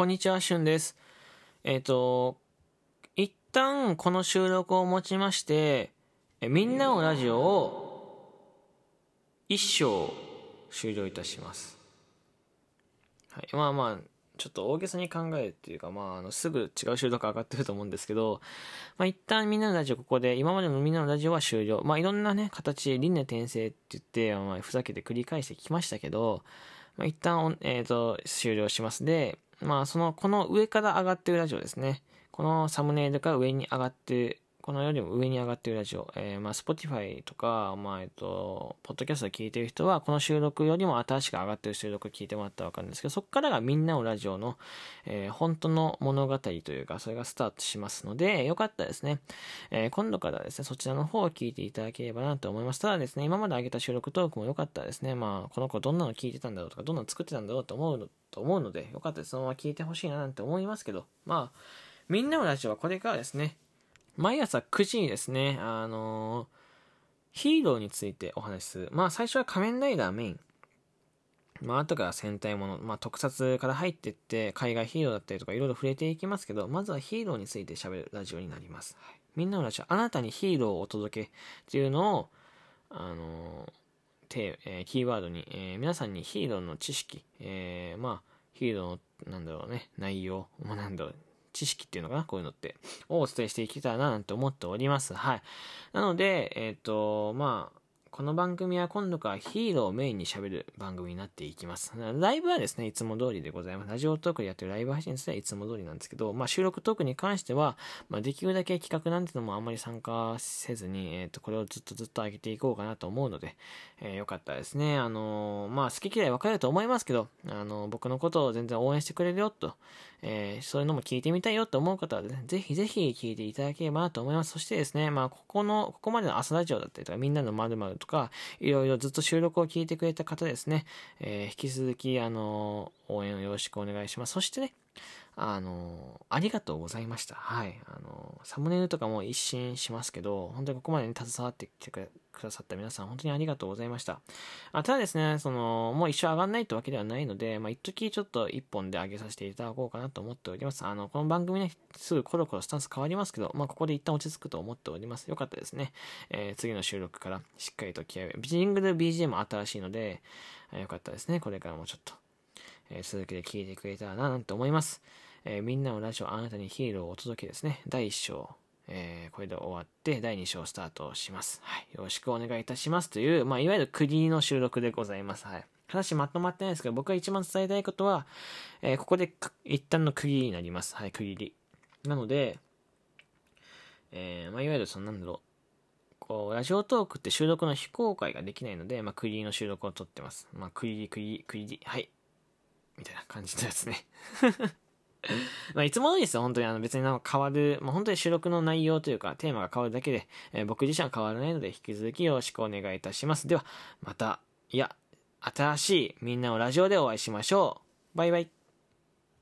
こんにちは、しゅんです。えっ、ー、と、一旦この収録をもちまして、えみんなのラジオを一章終了いたします。はい、まあまあ、ちょっと大げさに考えるっていうか、まあ、あの、すぐ違う収録上がってると思うんですけど、まあ、一旦みんなのラジオここで、今までのみんなのラジオは終了。まあ、いろんなね、形、輪廻転生って言って、まあ、ふざけて繰り返してきましたけど、まあ、一旦、えっ、ー、と、終了します。で、まあ、その、この上から上がってるラジオですね。このサムネイルが上に上がってこのよりも上に上がってるラジオ、えー、まあ、Spotify とか、まあ、えっと、ポッドキャストで聞いてる人は、この収録よりも新しく上がってる収録を聞いてもらったらわかるんですけど、そこからがみんなのラジオの、えー、本当の物語というか、それがスタートしますので、よかったですね。えー、今度からですね、そちらの方を聞いていただければなと思います。ただですね、今まで上げた収録トークも良かったですね。まあ、この子どんなの聞いてたんだろうとか、どんなの作ってたんだろうと思うと思うので、よかったです。そのまま聞いてほしいななんて思いますけど、まあ、みんなのラジオはこれからですね、毎朝9時にですね、あのー、ヒーローについてお話しする。まあ最初は仮面ライダーメイン。まあ後から戦隊もの、まあ特撮から入ってって、海外ヒーローだったりとかいろいろ触れていきますけど、まずはヒーローについて喋るラジオになります。はい、みんなのラジオ、あなたにヒーローをお届けっていうのを、あのー、てえー、キーワードに、えー、皆さんにヒーローの知識、えー、まあ、ヒーローの、なんだろうね、内容、まあ、なんだろう、知識っていうのかな？こういうのって。をお伝えしていけたらななんて思っております。はい。なので、えっ、ー、と、まあ、この番組は今度からヒーローをメインに喋る番組になっていきます。ライブはですね、いつも通りでございます。ラジオトークでやってるライブ配信すはいつも通りなんですけど、まあ収録トークに関しては、まあできるだけ企画なんてのもあんまり参加せずに、えっ、ー、と、これをずっとずっと上げていこうかなと思うので、えー、よかったですね。あのー、まあ好き嫌い分かれると思いますけど、あの僕のことを全然応援してくれるよと、えそういうのも聞いてみたいよと思う方は、ね、ぜひぜひ聞いていただければなと思います。そしてですね、まあここの、ここまでの朝ラジオだったりとか、みんなの〇〇とか、いろいろずっと収録を聞いてくれた方ですね、え引き続き、あの応援をよろしくお願いします。そしてね、あの、ありがとうございました。はい。あの、サムネイルとかも一新しますけど、本当にここまでに携わってきてくださった皆さん、本当にありがとうございました。あただですね、その、もう一生上がんないってわけではないので、まあ、一時ちょっと一本で上げさせていただこうかなと思っております。あの、この番組ね、すぐコロコロスタンス変わりますけど、まあ、ここで一旦落ち着くと思っております。よかったですね。えー、次の収録からしっかりと気合を、ジングル BGM 新しいので、よかったですね。これからもちょっと、え、続きで聞いてくれたらな、なんて思います。え、みんなのラジオあなたにヒーローをお届けですね。第1章、えー、これで終わって、第2章スタートします。はい。よろしくお願いいたします。という、まあ、いわゆる国の収録でございます。はい。話まとまってないですけど、僕が一番伝えたいことは、えー、ここで一旦の区切りになります。はい、区切り。なので、えー、まあ、いわゆるそのなんだろう。こう、ラジオトークって収録の非公開ができないので、まあ、区切りの収録を撮ってます。まあ、区切り、区切り、区切り、はい。みたいな感じのやつね。まあ、いつも通りですよ、本当に。あの、別になんか変わる、まあ、本当に収録の内容というか、テーマが変わるだけで、えー、僕自身は変わらないので、引き続きよろしくお願いいたします。では、また、いや、新しいみんなのラジオでお会いしましょう。バイバイ。